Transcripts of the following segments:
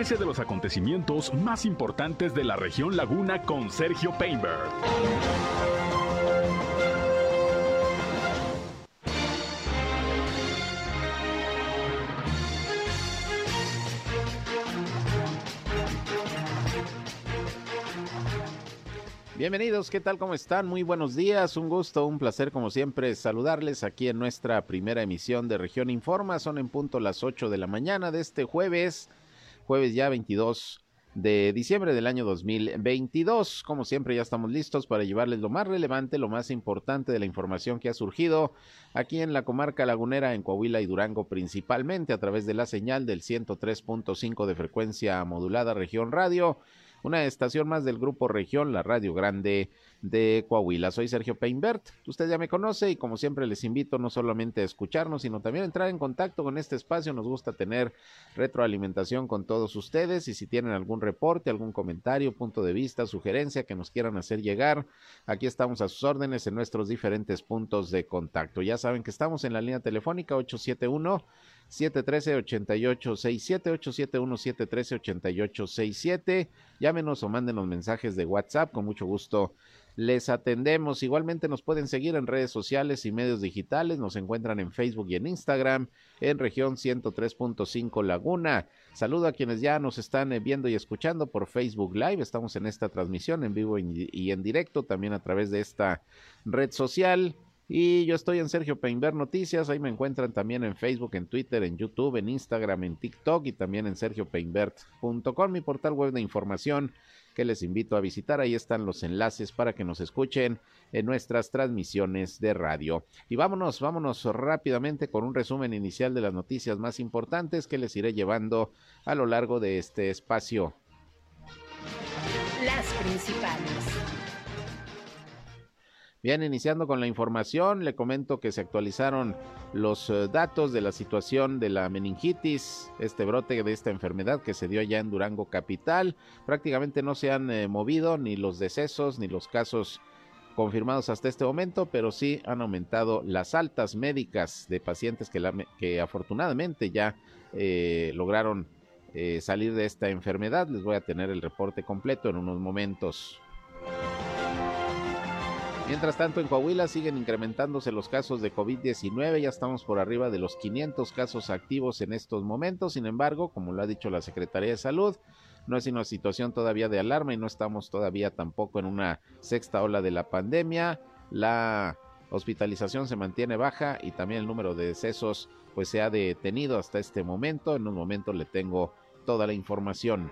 Entérese de los acontecimientos más importantes de la región Laguna con Sergio Painberg. Bienvenidos, ¿qué tal? ¿Cómo están? Muy buenos días, un gusto, un placer como siempre saludarles aquí en nuestra primera emisión de Región Informa. Son en punto las 8 de la mañana de este jueves, jueves ya 22 de diciembre del año 2022. Como siempre ya estamos listos para llevarles lo más relevante, lo más importante de la información que ha surgido aquí en la comarca lagunera, en Coahuila y Durango principalmente a través de la señal del 103.5 de frecuencia modulada región radio una estación más del Grupo Región, la Radio Grande de Coahuila. Soy Sergio Peinbert, usted ya me conoce y como siempre les invito no solamente a escucharnos, sino también a entrar en contacto con este espacio. Nos gusta tener retroalimentación con todos ustedes y si tienen algún reporte, algún comentario, punto de vista, sugerencia que nos quieran hacer llegar, aquí estamos a sus órdenes en nuestros diferentes puntos de contacto. Ya saben que estamos en la línea telefónica 871 713-8867, 871-713-8867. Llámenos o mándenos mensajes de WhatsApp, con mucho gusto les atendemos. Igualmente nos pueden seguir en redes sociales y medios digitales, nos encuentran en Facebook y en Instagram, en región 103.5 Laguna. Saludo a quienes ya nos están eh, viendo y escuchando por Facebook Live. Estamos en esta transmisión en vivo y en directo, también a través de esta red social. Y yo estoy en Sergio Peinber Noticias, ahí me encuentran también en Facebook, en Twitter, en YouTube, en Instagram, en TikTok y también en sergiopeinbert.com, mi portal web de información que les invito a visitar. Ahí están los enlaces para que nos escuchen en nuestras transmisiones de radio. Y vámonos, vámonos rápidamente con un resumen inicial de las noticias más importantes que les iré llevando a lo largo de este espacio. Las principales. Bien, iniciando con la información, le comento que se actualizaron los eh, datos de la situación de la meningitis, este brote de esta enfermedad que se dio allá en Durango Capital. Prácticamente no se han eh, movido ni los decesos ni los casos confirmados hasta este momento, pero sí han aumentado las altas médicas de pacientes que, afortunadamente ya eh, lograron salir de esta enfermedad. Les voy a tener el reporte completo en unos momentos. Mientras tanto, en Coahuila siguen incrementándose los casos de COVID-19, ya estamos por arriba de los 500 casos activos en estos momentos, sin embargo, como lo ha dicho la Secretaría de Salud, no es una situación todavía de alarma y no estamos todavía tampoco en una sexta ola de la pandemia. La hospitalización se mantiene baja y también el número de decesos pues se ha detenido hasta este momento. En un momento le tengo toda la información.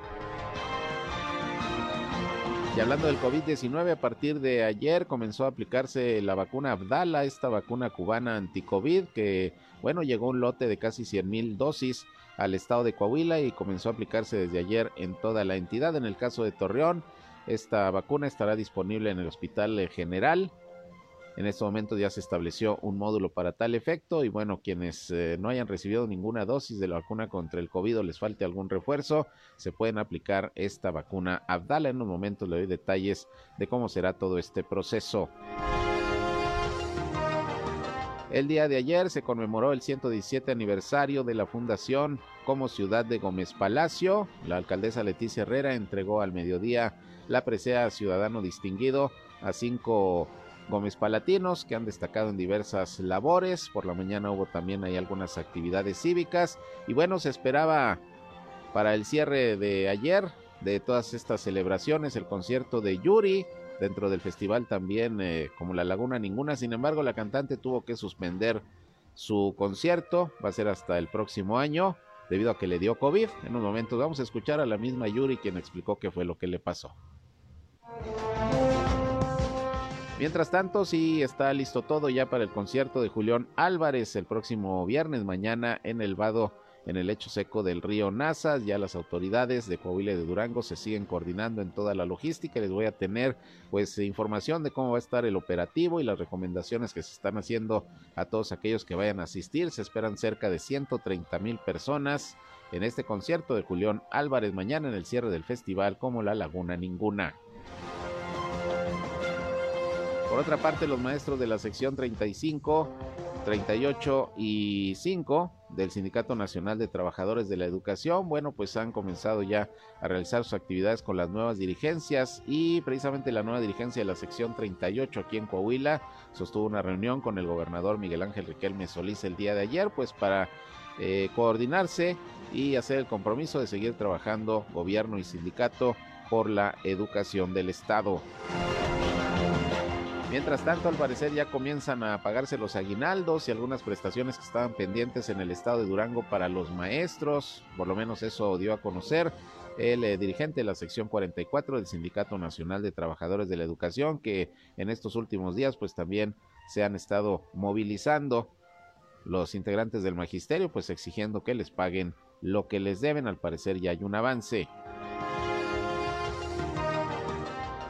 Y hablando del COVID-19, a partir de ayer comenzó a aplicarse la vacuna Abdala, esta vacuna cubana anti-COVID, que, bueno, llegó un lote de casi 100 mil dosis al estado de Coahuila y comenzó a aplicarse desde ayer en toda la entidad. En el caso de Torreón, esta vacuna estará disponible en el Hospital General en este momento ya se estableció un módulo para tal efecto y bueno, quienes eh, no hayan recibido ninguna dosis de la vacuna contra el COVID o les falte algún refuerzo, se pueden aplicar esta vacuna Abdala. En un momento le doy detalles de cómo será todo este proceso. El día de ayer se conmemoró el 117 aniversario de la fundación como ciudad de Gómez Palacio. La alcaldesa Leticia Herrera entregó al mediodía la presea Ciudadano Distinguido a cinco Gómez Palatinos, que han destacado en diversas labores. Por la mañana hubo también hay algunas actividades cívicas. Y bueno, se esperaba para el cierre de ayer de todas estas celebraciones el concierto de Yuri. Dentro del festival también, eh, como La Laguna, ninguna. Sin embargo, la cantante tuvo que suspender su concierto. Va a ser hasta el próximo año debido a que le dio COVID. En un momento vamos a escuchar a la misma Yuri quien explicó qué fue lo que le pasó. Mientras tanto, sí está listo todo ya para el concierto de Julián Álvarez el próximo viernes, mañana en el Vado, en el lecho seco del río Nazas. Ya las autoridades de Coahuila y de Durango se siguen coordinando en toda la logística. Les voy a tener pues información de cómo va a estar el operativo y las recomendaciones que se están haciendo a todos aquellos que vayan a asistir. Se esperan cerca de 130 mil personas en este concierto de Julián Álvarez mañana en el cierre del festival como La Laguna Ninguna. Por otra parte, los maestros de la sección 35, 38 y 5 del Sindicato Nacional de Trabajadores de la Educación, bueno, pues han comenzado ya a realizar sus actividades con las nuevas dirigencias y precisamente la nueva dirigencia de la sección 38 aquí en Coahuila sostuvo una reunión con el gobernador Miguel Ángel Riquelme Solís el día de ayer, pues para eh, coordinarse y hacer el compromiso de seguir trabajando gobierno y sindicato por la educación del Estado. Mientras tanto, al parecer ya comienzan a pagarse los aguinaldos y algunas prestaciones que estaban pendientes en el estado de Durango para los maestros, por lo menos eso dio a conocer el eh, dirigente de la sección 44 del Sindicato Nacional de Trabajadores de la Educación, que en estos últimos días pues también se han estado movilizando los integrantes del magisterio, pues exigiendo que les paguen lo que les deben. Al parecer ya hay un avance.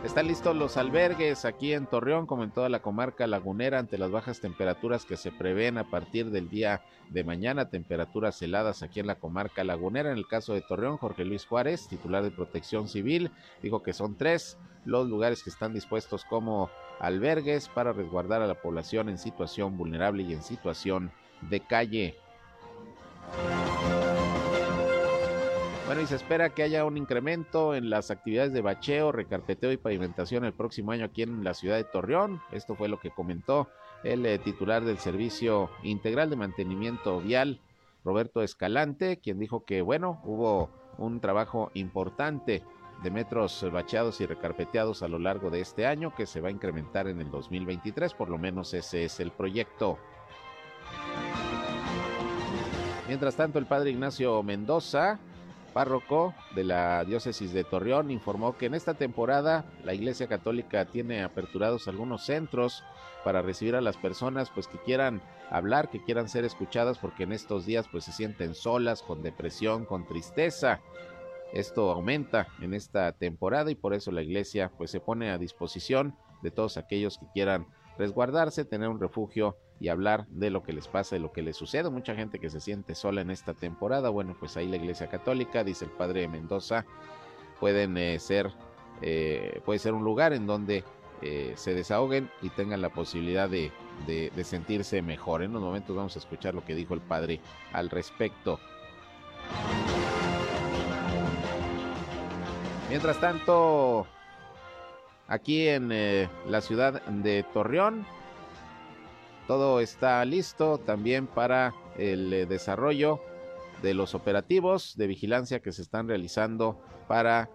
Están listos los albergues aquí en Torreón, como en toda la comarca lagunera, ante las bajas temperaturas que se prevén a partir del día de mañana, temperaturas heladas aquí en la comarca lagunera. En el caso de Torreón, Jorge Luis Juárez, titular de Protección Civil, dijo que son tres los lugares que están dispuestos como albergues para resguardar a la población en situación vulnerable y en situación de calle. Bueno, y se espera que haya un incremento en las actividades de bacheo, recarpeteo y pavimentación el próximo año aquí en la ciudad de Torreón. Esto fue lo que comentó el eh, titular del Servicio Integral de Mantenimiento Vial, Roberto Escalante, quien dijo que, bueno, hubo un trabajo importante de metros bacheados y recarpeteados a lo largo de este año que se va a incrementar en el 2023, por lo menos ese es el proyecto. Mientras tanto, el padre Ignacio Mendoza párroco de la diócesis de Torreón informó que en esta temporada la Iglesia Católica tiene aperturados algunos centros para recibir a las personas pues que quieran hablar, que quieran ser escuchadas porque en estos días pues se sienten solas, con depresión, con tristeza. Esto aumenta en esta temporada y por eso la iglesia pues se pone a disposición de todos aquellos que quieran resguardarse, tener un refugio y hablar de lo que les pasa, de lo que les sucede. Mucha gente que se siente sola en esta temporada. Bueno, pues ahí la Iglesia Católica, dice el Padre Mendoza, pueden eh, ser, eh, puede ser un lugar en donde eh, se desahoguen y tengan la posibilidad de, de, sentirse mejor. En unos momentos vamos a escuchar lo que dijo el Padre al respecto. Mientras tanto, aquí en la ciudad de Torreón, todo está listo también para el eh, desarrollo de los operativos de vigilancia que se están realizando para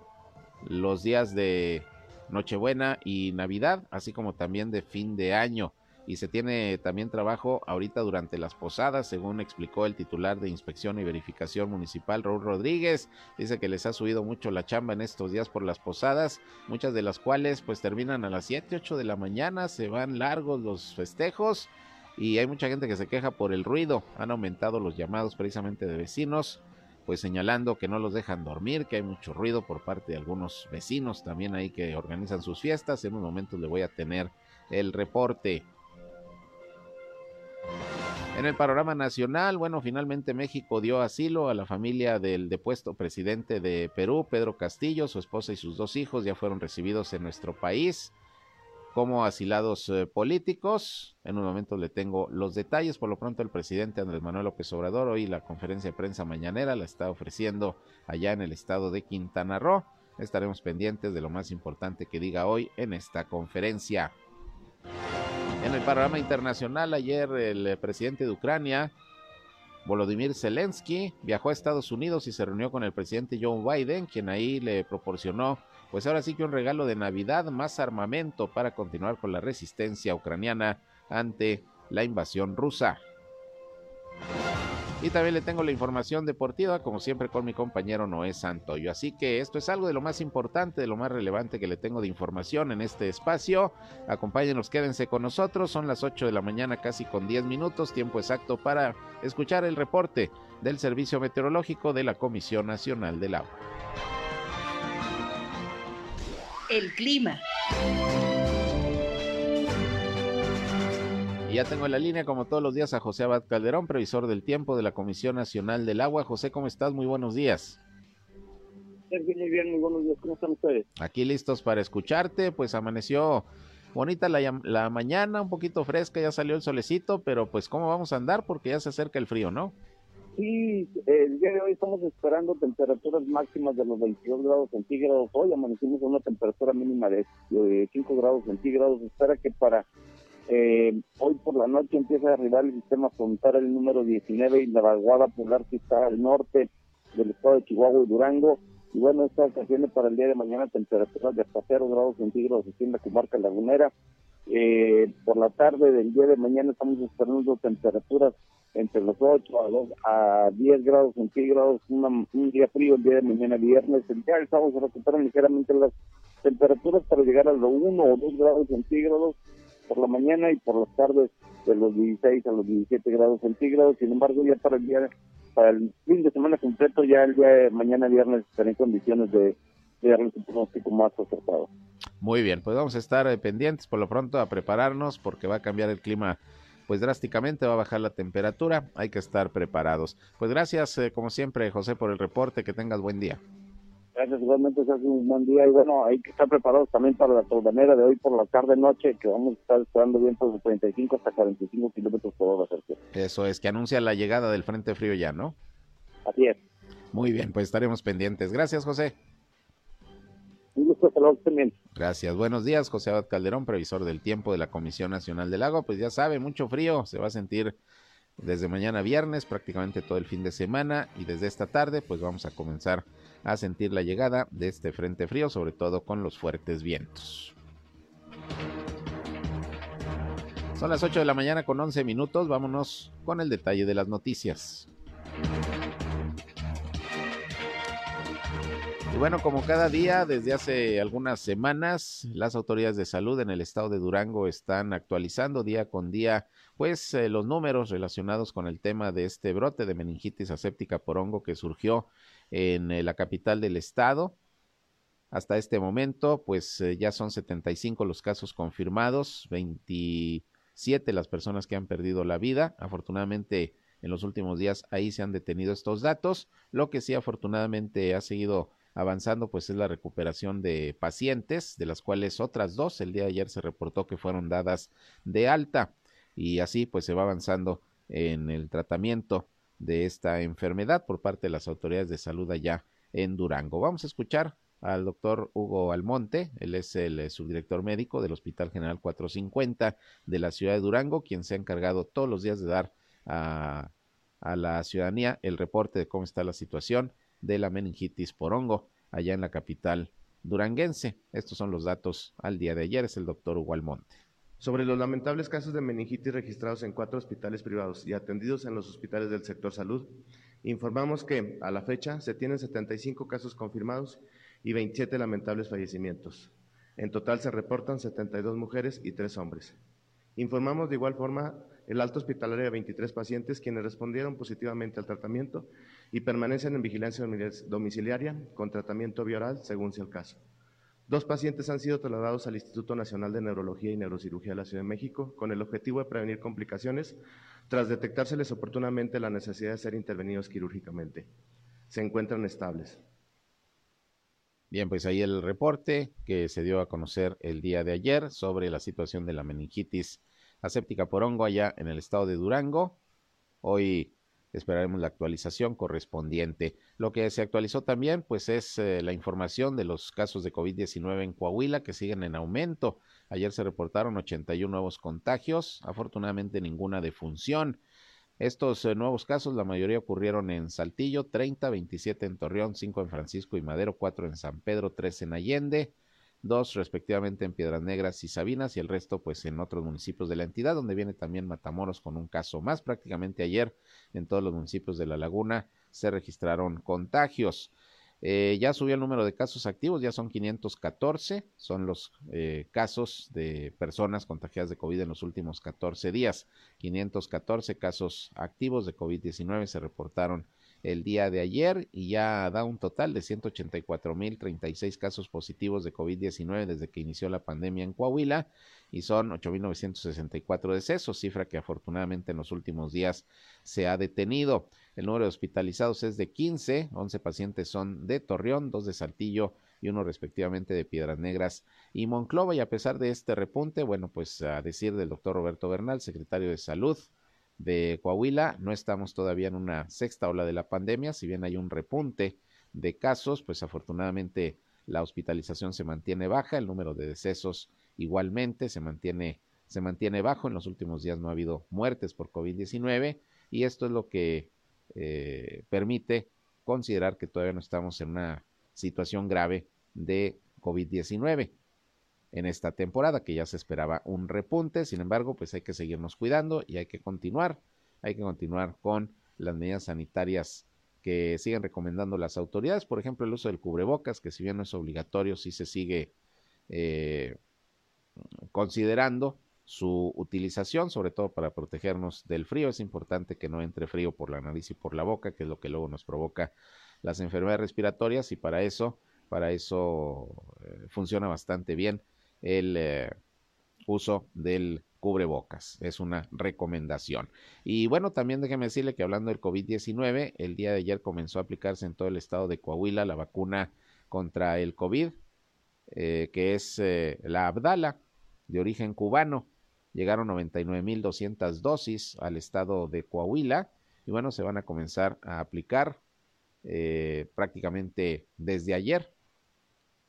los días de Nochebuena y Navidad, así como también de fin de año. Y se tiene también trabajo ahorita durante las posadas, según explicó el titular de Inspección y Verificación Municipal, Raúl Rodríguez. Dice que les ha subido mucho la chamba en estos días por las posadas, muchas de las cuales pues terminan a las 7, 8 de la mañana, se van largos los festejos y hay mucha gente que se queja por el ruido. Han aumentado los llamados precisamente de vecinos, pues señalando que no los dejan dormir, que hay mucho ruido por parte de algunos vecinos también ahí que organizan sus fiestas. En un momento le voy a tener el reporte. En el panorama nacional, bueno, finalmente México dio asilo a la familia del depuesto presidente de Perú, Pedro Castillo, su esposa y sus dos hijos ya fueron recibidos en nuestro país como asilados eh, políticos. En un momento le tengo los detalles. Por lo pronto el presidente Andrés Manuel López Obrador hoy la conferencia de prensa mañanera la está ofreciendo allá en el estado de Quintana Roo. Estaremos pendientes de lo más importante que diga hoy en esta conferencia. En el panorama internacional, ayer el eh, presidente de Ucrania, Volodymyr Zelensky, viajó a Estados Unidos y se reunió con el presidente Joe Biden, quien ahí le proporcionó pues ahora sí que un regalo de Navidad, más armamento para continuar con la resistencia ucraniana ante la invasión rusa. Y también le tengo la información deportiva, como siempre, con mi compañero Noé Santoyo. Así que esto es algo de lo más importante, de lo más relevante que le tengo de información en este espacio. Acompáñenos, quédense con nosotros. Son las 8 de la mañana, casi con 10 minutos, tiempo exacto para escuchar el reporte del Servicio Meteorológico de la Comisión Nacional del Agua el clima. Y ya tengo en la línea, como todos los días, a José Abad Calderón, previsor del tiempo de la Comisión Nacional del Agua. José, ¿cómo estás? Muy buenos días. Muy bien, muy buenos días. ¿Cómo están ustedes? Aquí listos para escucharte. Pues amaneció bonita la, la mañana, un poquito fresca, ya salió el solecito, pero pues ¿cómo vamos a andar? Porque ya se acerca el frío, ¿no? Sí, el día de hoy estamos esperando temperaturas máximas de los 22 grados centígrados. Hoy amanecimos con una temperatura mínima de 5 grados centígrados. Espera que para eh, hoy por la noche empiece a arribar el sistema frontal el número 19 y la vaguada polar que está al norte del estado de Chihuahua y Durango. Y bueno, esta ocasión para el día de mañana temperaturas de hasta 0 grados centígrados aquí en la comarca lagunera. Eh, por la tarde del día de mañana estamos esperando temperaturas entre los 8 a, 2, a 10 grados centígrados, un día frío el día de mañana viernes, el día del sábado se recuperan ligeramente las temperaturas para llegar a los 1 o 2 grados centígrados por la mañana y por las tardes de los 16 a los 17 grados centígrados, sin embargo ya para el día para el fin de semana completo ya el día de mañana viernes estaré en condiciones de, de darles un pronóstico más acertado. Muy bien, pues vamos a estar eh, pendientes por lo pronto a prepararnos porque va a cambiar el clima pues drásticamente va a bajar la temperatura, hay que estar preparados. Pues gracias, eh, como siempre, José, por el reporte, que tengas buen día. Gracias, igualmente se hace un buen día y bueno, hay que estar preparados también para la torbanera de hoy por la tarde-noche, que vamos a estar esperando vientos de 35 hasta 45 kilómetros por hora. Eso es, que anuncia la llegada del Frente Frío ya, ¿no? Así es. Muy bien, pues estaremos pendientes. Gracias, José. Un gusto, también. Gracias. Buenos días, José Abad Calderón, previsor del tiempo de la Comisión Nacional del Agua. Pues ya sabe, mucho frío, se va a sentir desde mañana viernes, prácticamente todo el fin de semana, y desde esta tarde, pues vamos a comenzar a sentir la llegada de este frente frío, sobre todo con los fuertes vientos. Son las 8 de la mañana con 11 minutos, vámonos con el detalle de las noticias. Y bueno, como cada día, desde hace algunas semanas, las autoridades de salud en el estado de Durango están actualizando día con día, pues, eh, los números relacionados con el tema de este brote de meningitis aséptica por hongo que surgió en eh, la capital del estado. Hasta este momento, pues, eh, ya son 75 los casos confirmados, 27 las personas que han perdido la vida. Afortunadamente, en los últimos días ahí se han detenido estos datos. Lo que sí, afortunadamente, ha seguido avanzando pues es la recuperación de pacientes, de las cuales otras dos el día de ayer se reportó que fueron dadas de alta y así pues se va avanzando en el tratamiento de esta enfermedad por parte de las autoridades de salud allá en Durango. Vamos a escuchar al doctor Hugo Almonte, él es el subdirector médico del Hospital General 450 de la ciudad de Durango, quien se ha encargado todos los días de dar a, a la ciudadanía el reporte de cómo está la situación de la meningitis por hongo allá en la capital duranguense. Estos son los datos al día de ayer, es el doctor Hugo Almonte. Sobre los lamentables casos de meningitis registrados en cuatro hospitales privados y atendidos en los hospitales del sector salud, informamos que a la fecha se tienen 75 casos confirmados y 27 lamentables fallecimientos. En total se reportan 72 mujeres y 3 hombres. Informamos de igual forma el alto hospitalario de 23 pacientes quienes respondieron positivamente al tratamiento y permanecen en vigilancia domiciliaria con tratamiento bioral según sea el caso. Dos pacientes han sido trasladados al Instituto Nacional de Neurología y Neurocirugía de la Ciudad de México con el objetivo de prevenir complicaciones tras detectárseles oportunamente la necesidad de ser intervenidos quirúrgicamente. Se encuentran estables. Bien, pues ahí el reporte que se dio a conocer el día de ayer sobre la situación de la meningitis aséptica por hongo allá en el estado de Durango. Hoy esperaremos la actualización correspondiente. Lo que se actualizó también, pues, es eh, la información de los casos de COVID-19 en Coahuila que siguen en aumento. Ayer se reportaron 81 nuevos contagios, afortunadamente ninguna defunción. Estos eh, nuevos casos, la mayoría ocurrieron en Saltillo, 30, 27 en Torreón, 5 en Francisco y Madero, 4 en San Pedro, 3 en Allende dos respectivamente en Piedras Negras y Sabinas y el resto pues en otros municipios de la entidad donde viene también Matamoros con un caso más prácticamente ayer en todos los municipios de la laguna se registraron contagios eh, ya subió el número de casos activos, ya son 514, son los eh, casos de personas contagiadas de COVID en los últimos 14 días. 514 casos activos de COVID-19 se reportaron el día de ayer y ya da un total de 184.036 casos positivos de COVID-19 desde que inició la pandemia en Coahuila y son 8.964 decesos, cifra que afortunadamente en los últimos días se ha detenido. El número de hospitalizados es de 15, 11 pacientes son de Torreón, dos de Saltillo y uno respectivamente de Piedras Negras y Monclova. Y a pesar de este repunte, bueno, pues a decir del doctor Roberto Bernal, secretario de Salud, de Coahuila. No estamos todavía en una sexta ola de la pandemia, si bien hay un repunte de casos, pues afortunadamente la hospitalización se mantiene baja, el número de decesos igualmente se mantiene, se mantiene bajo. En los últimos días no ha habido muertes por COVID-19 y esto es lo que eh, permite considerar que todavía no estamos en una situación grave de COVID-19 en esta temporada, que ya se esperaba un repunte. Sin embargo, pues hay que seguirnos cuidando y hay que continuar, hay que continuar con las medidas sanitarias que siguen recomendando las autoridades, por ejemplo, el uso del cubrebocas, que si bien no es obligatorio, sí se sigue eh, considerando su utilización, sobre todo para protegernos del frío. Es importante que no entre frío por la nariz y por la boca, que es lo que luego nos provoca las enfermedades respiratorias y para eso, para eso eh, funciona bastante bien el eh, uso del cubrebocas. Es una recomendación. Y bueno, también déjeme decirle que hablando del COVID-19, el día de ayer comenzó a aplicarse en todo el estado de Coahuila la vacuna contra el COVID, eh, que es eh, la Abdala, de origen cubano. Llegaron 99.200 dosis al estado de Coahuila y bueno, se van a comenzar a aplicar prácticamente desde ayer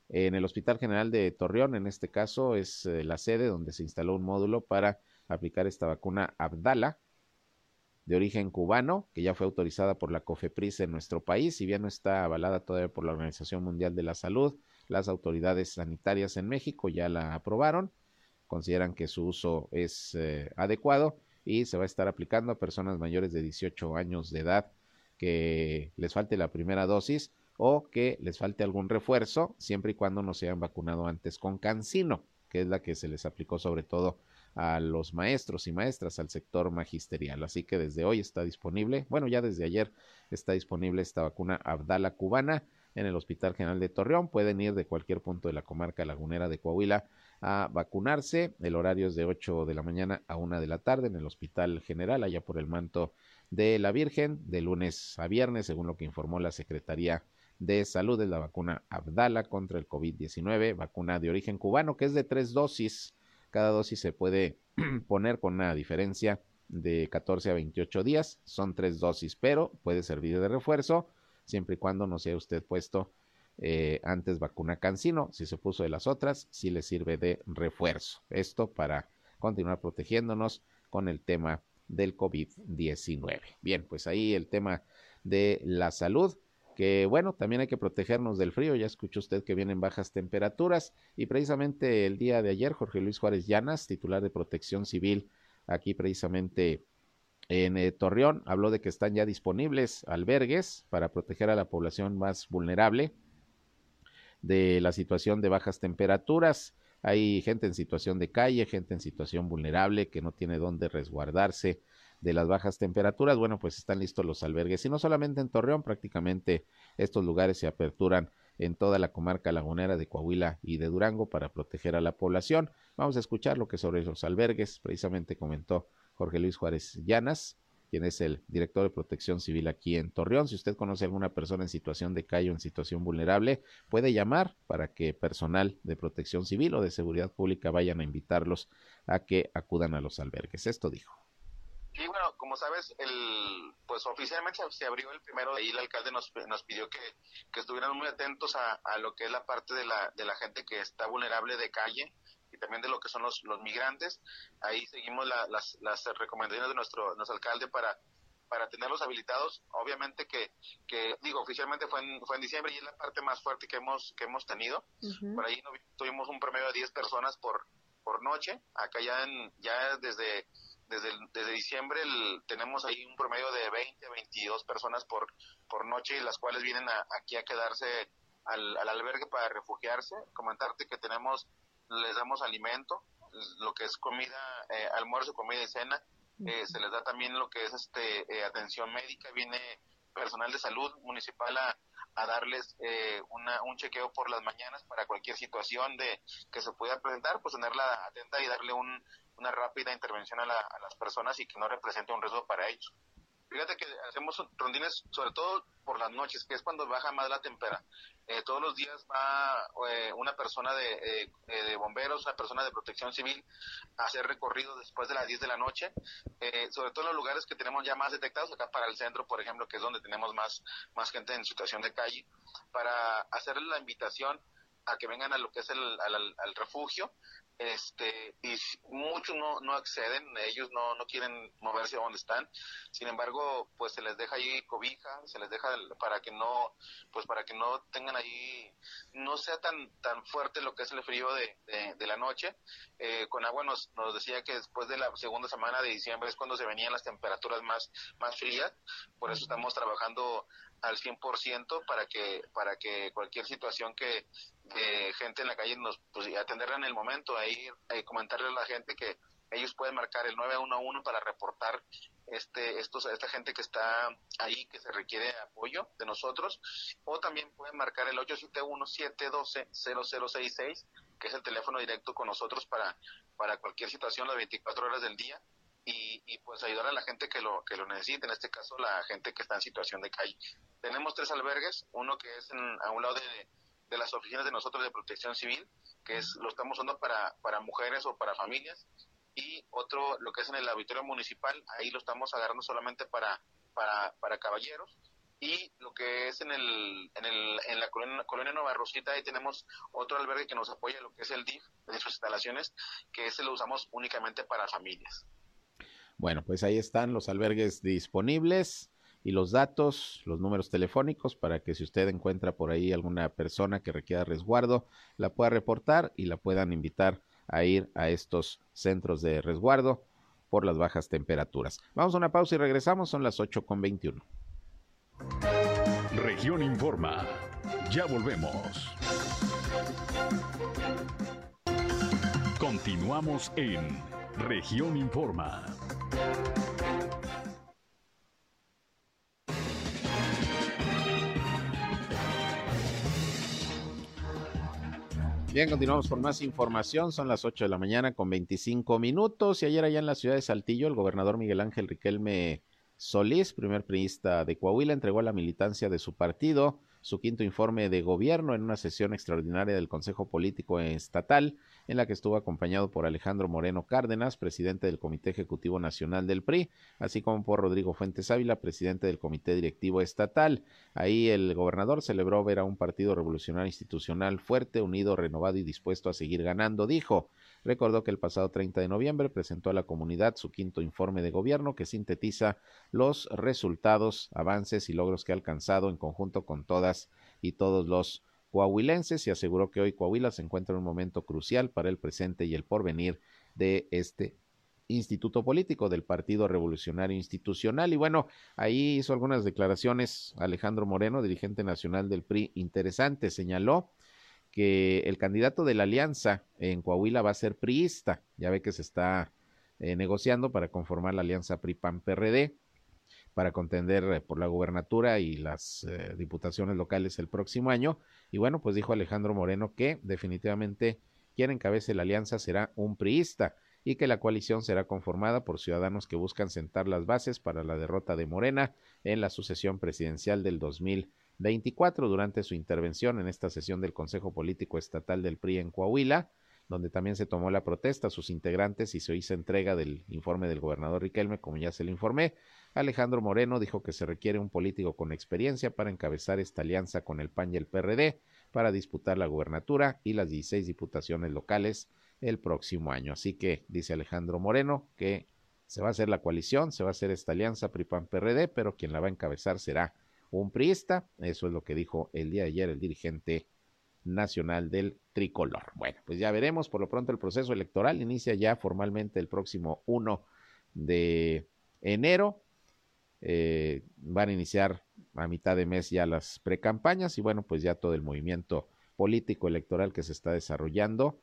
en el Hospital General de Torreón, en este caso, es eh, la sede donde se instaló un módulo para aplicar esta vacuna Abdala, de origen cubano, que ya fue autorizada por la COFEPRIS en nuestro país, si bien no está avalada todavía por la Organización Mundial de la Salud, las autoridades sanitarias en México ya la aprobaron, consideran que su uso es eh, adecuado y se va a estar aplicando a personas mayores de 18 años de edad que les falte la primera dosis o que les falte algún refuerzo, siempre y cuando no se hayan vacunado antes con Cancino, que es la que se les aplicó sobre todo a los maestros y maestras, al sector magisterial. Así que desde hoy está disponible, bueno, ya desde ayer está disponible esta vacuna Abdala cubana en el Hospital General de Torreón. Pueden ir de cualquier punto de la comarca lagunera de Coahuila a vacunarse. El horario es de 8 de la mañana a 1 de la tarde en el Hospital General, allá por el manto de la Virgen, de lunes a viernes, según lo que informó la Secretaría de Salud es la vacuna Abdala contra el COVID-19, vacuna de origen cubano que es de tres dosis. Cada dosis se puede poner con una diferencia de 14 a 28 días. Son tres dosis, pero puede servir de refuerzo siempre y cuando no sea usted puesto eh, antes vacuna Cancino. Si se puso de las otras, sí le sirve de refuerzo. Esto para continuar protegiéndonos con el tema del COVID-19. Bien, pues ahí el tema de la salud que bueno, también hay que protegernos del frío, ya escuchó usted que vienen bajas temperaturas. Y precisamente el día de ayer Jorge Luis Juárez Llanas, titular de Protección Civil aquí precisamente en eh, Torreón, habló de que están ya disponibles albergues para proteger a la población más vulnerable de la situación de bajas temperaturas. Hay gente en situación de calle, gente en situación vulnerable que no tiene dónde resguardarse de las bajas temperaturas, bueno, pues están listos los albergues. Y no solamente en Torreón, prácticamente estos lugares se aperturan en toda la comarca lagunera de Coahuila y de Durango para proteger a la población. Vamos a escuchar lo que sobre los albergues precisamente comentó Jorge Luis Juárez Llanas, quien es el director de protección civil aquí en Torreón. Si usted conoce a alguna persona en situación de calle o en situación vulnerable, puede llamar para que personal de protección civil o de seguridad pública vayan a invitarlos a que acudan a los albergues. Esto dijo. Sí, bueno, como sabes, el, pues oficialmente se abrió el primero, y el alcalde nos, nos pidió que, que estuvieran muy atentos a, a, lo que es la parte de la, de la gente que está vulnerable de calle y también de lo que son los, los migrantes. Ahí seguimos la, las, las recomendaciones de nuestro, nuestro alcalde para para tenerlos habilitados. Obviamente que, que digo, oficialmente fue en, fue en diciembre y es la parte más fuerte que hemos, que hemos tenido. Uh -huh. Por ahí no, tuvimos un promedio de 10 personas por, por noche. Acá ya, en, ya desde desde, desde diciembre el, tenemos ahí un promedio de 20 a 22 personas por, por noche, las cuales vienen a, aquí a quedarse al, al, albergue para refugiarse. Comentarte que tenemos, les damos alimento, lo que es comida, eh, almuerzo, comida y cena. Eh, se les da también lo que es este eh, atención médica, viene personal de salud municipal a, a darles eh, una, un chequeo por las mañanas para cualquier situación de que se pueda presentar, pues tenerla atenta y darle un, una rápida intervención a, la, a, las personas y que no represente un riesgo para ellos. Fíjate que hacemos rondines sobre todo por las noches, que es cuando baja más la temperatura. Eh, todos los días va eh, una persona de, de, bomberos, una persona de protección civil a hacer recorrido después de las 10 de la noche, sobre todo en los lugares que tenemos ya más detectados, acá para el centro, por ejemplo, que es donde tenemos más, más gente en situación de calle, para hacerle la invitación a que vengan a lo que es el, al, refugio, este, y muchos no, no acceden, ellos no, no quieren moverse a donde están, sin embargo, pues se les deja ahí cobija, se les deja para que no, pues para que no tengan ahí, no sea tan, tan fuerte lo que es el frío de, de, la noche. Eh, con agua nos, nos decía que después de la segunda semana de diciembre es cuando se venían las temperaturas más, más frías, por eso estamos trabajando al 100% para que para que cualquier situación que de gente en la calle nos pues atenderla en el momento ahí comentarle a la gente que ellos pueden marcar el 911 para reportar este estos esta gente que está ahí que se requiere apoyo de nosotros o también pueden marcar el 871 712 0066 que es el teléfono directo con nosotros para para cualquier situación las 24 horas del día y, y, pues ayudar a la gente que lo que lo necesite, en este caso la gente que está en situación de calle. Tenemos tres albergues, uno que es a un lado de, de, las oficinas de nosotros de protección civil, que es lo estamos usando para, para mujeres o para familias, y otro lo que es en el auditorio municipal, ahí lo estamos agarrando solamente para, para, para caballeros, y lo que es en el en, el, en la colonia, colonia Nueva Rosita ahí tenemos otro albergue que nos apoya lo que es el DIF de sus instalaciones que ese lo usamos únicamente para familias. Bueno, pues ahí están los albergues disponibles y los datos, los números telefónicos para que si usted encuentra por ahí alguna persona que requiera resguardo, la pueda reportar y la puedan invitar a ir a estos centros de resguardo por las bajas temperaturas. Vamos a una pausa y regresamos, son las 8 con 21. Región Informa, ya volvemos. Continuamos en Región Informa. Bien, continuamos con más información. Son las 8 de la mañana con 25 minutos. Y ayer allá en la ciudad de Saltillo, el gobernador Miguel Ángel Riquelme Solís, primer priista de Coahuila, entregó a la militancia de su partido su quinto informe de gobierno en una sesión extraordinaria del Consejo Político Estatal, en la que estuvo acompañado por Alejandro Moreno Cárdenas, presidente del Comité Ejecutivo Nacional del PRI, así como por Rodrigo Fuentes Ávila, presidente del Comité Directivo Estatal. Ahí el gobernador celebró ver a un partido revolucionario institucional fuerte, unido, renovado y dispuesto a seguir ganando, dijo recordó que el pasado 30 de noviembre presentó a la comunidad su quinto informe de gobierno que sintetiza los resultados, avances y logros que ha alcanzado en conjunto con todas y todos los coahuilenses y aseguró que hoy Coahuila se encuentra en un momento crucial para el presente y el porvenir de este instituto político del Partido Revolucionario Institucional. Y bueno, ahí hizo algunas declaraciones Alejandro Moreno, dirigente nacional del PRI, interesante. Señaló que el candidato de la alianza en Coahuila va a ser priista. Ya ve que se está eh, negociando para conformar la alianza PRI-PAN-PRD para contender eh, por la gubernatura y las eh, diputaciones locales el próximo año. Y bueno, pues dijo Alejandro Moreno que definitivamente quien encabece la alianza será un priista y que la coalición será conformada por ciudadanos que buscan sentar las bases para la derrota de Morena en la sucesión presidencial del 2020 24 durante su intervención en esta sesión del Consejo Político Estatal del PRI en Coahuila, donde también se tomó la protesta a sus integrantes y se hizo entrega del informe del gobernador Riquelme, como ya se le informé. Alejandro Moreno dijo que se requiere un político con experiencia para encabezar esta alianza con el PAN y el PRD para disputar la gubernatura y las 16 diputaciones locales el próximo año. Así que dice Alejandro Moreno que se va a hacer la coalición, se va a hacer esta alianza PRI-PAN-PRD, pero quien la va a encabezar será un priista. Eso es lo que dijo el día de ayer el dirigente nacional del tricolor. Bueno, pues ya veremos. Por lo pronto el proceso electoral inicia ya formalmente el próximo 1 de enero. Eh, van a iniciar a mitad de mes ya las precampañas y bueno, pues ya todo el movimiento político electoral que se está desarrollando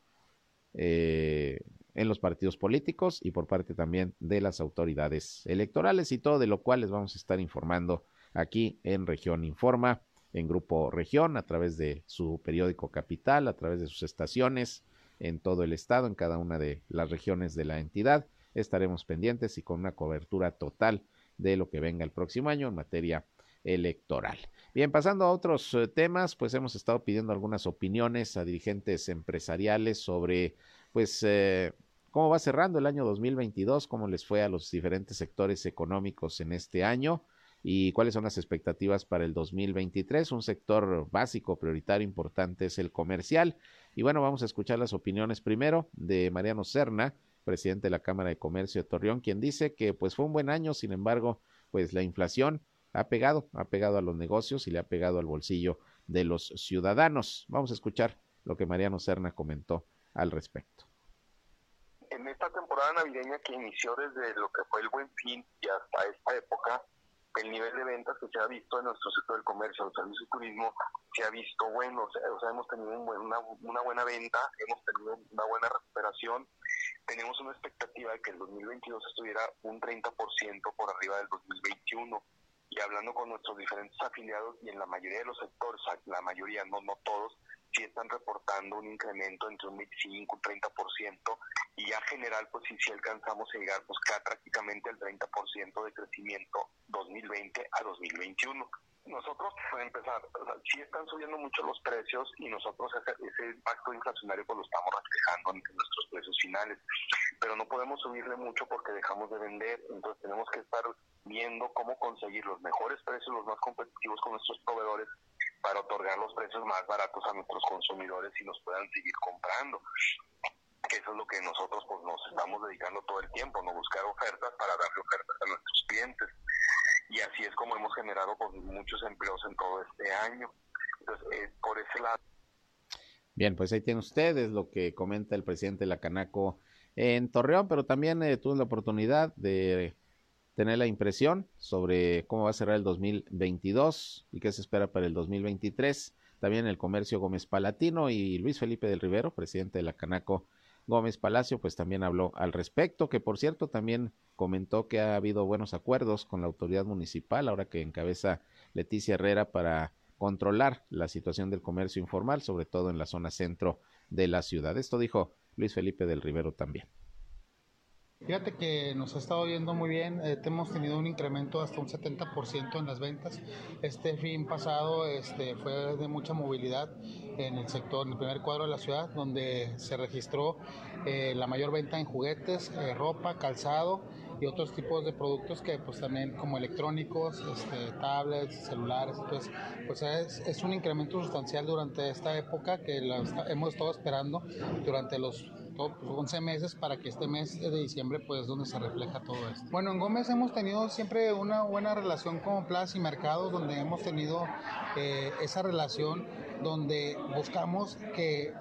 eh, en los partidos políticos y por parte también de las autoridades electorales y todo de lo cual les vamos a estar informando aquí en Región Informa, en Grupo Región, a través de su periódico Capital, a través de sus estaciones en todo el estado, en cada una de las regiones de la entidad. Estaremos pendientes y con una cobertura total de lo que venga el próximo año en materia electoral. Bien, pasando a otros eh, temas, pues hemos estado pidiendo algunas opiniones a dirigentes empresariales sobre, pues, eh, cómo va cerrando el año 2022, cómo les fue a los diferentes sectores económicos en este año y cuáles son las expectativas para el 2023. Un sector básico, prioritario, importante es el comercial. Y bueno, vamos a escuchar las opiniones primero de Mariano Serna, presidente de la Cámara de Comercio de Torreón, quien dice que pues fue un buen año, sin embargo, pues la inflación ha pegado, ha pegado a los negocios y le ha pegado al bolsillo de los ciudadanos. Vamos a escuchar lo que Mariano Serna comentó al respecto. En esta temporada navideña que inició desde lo que fue el buen fin y hasta esta época, el nivel de ventas que se ha visto en nuestro sector del comercio, el servicio y turismo, se ha visto bueno, o sea, hemos tenido una, una, buena venta, hemos tenido una buena recuperación, tenemos una expectativa de que el 2022 estuviera un 30% por arriba del 2021 y hablando con nuestros diferentes afiliados y en la mayoría de los sectores, la mayoría, no, no todos, sí están reportando un incremento entre un 25 y un 30% y ya general pues sí, sí alcanzamos a llegar pues prácticamente al 30% de crecimiento 2020 a 2021 nosotros, para empezar, o sí están subiendo mucho los precios y nosotros ese, impacto inflacionario pues lo estamos reflejando en, nuestros precios finales, pero no podemos subirle mucho porque dejamos de vender, entonces tenemos que estar viendo cómo conseguir los mejores precios, los más competitivos con nuestros proveedores para otorgar los precios más baratos a nuestros consumidores y nos puedan seguir comprando. Que eso es lo que nosotros pues nos estamos dedicando todo el tiempo, no buscar ofertas para darle ofertas a nuestros clientes y así es como hemos generado muchos empleos en todo este año. Entonces, eh, por ese lado. Bien, pues ahí tienen ustedes lo que comenta el presidente de la Canaco en Torreón, pero también eh, tuve la oportunidad de tener la impresión sobre cómo va a cerrar el 2022 y qué se espera para el 2023. También el comercio Gómez Palatino y Luis Felipe del Rivero, presidente de la Canaco Gómez Palacio, pues también habló al respecto, que por cierto también comentó que ha habido buenos acuerdos con la autoridad municipal, ahora que encabeza Leticia Herrera para controlar la situación del comercio informal, sobre todo en la zona centro de la ciudad. Esto dijo Luis Felipe del Rivero también. Fíjate que nos ha estado viendo muy bien, eh, hemos tenido un incremento hasta un 70% en las ventas. Este fin pasado este, fue de mucha movilidad en el sector, en el primer cuadro de la ciudad, donde se registró eh, la mayor venta en juguetes, eh, ropa, calzado y otros tipos de productos que pues también como electrónicos, este, tablets, celulares, entonces pues es, es, un incremento sustancial durante esta época que hemos estado esperando durante los 11 meses para que este mes de diciembre pues donde se refleja todo esto. Bueno, en Gómez hemos tenido siempre una buena relación con plazas y mercados donde hemos tenido eh, esa relación donde buscamos que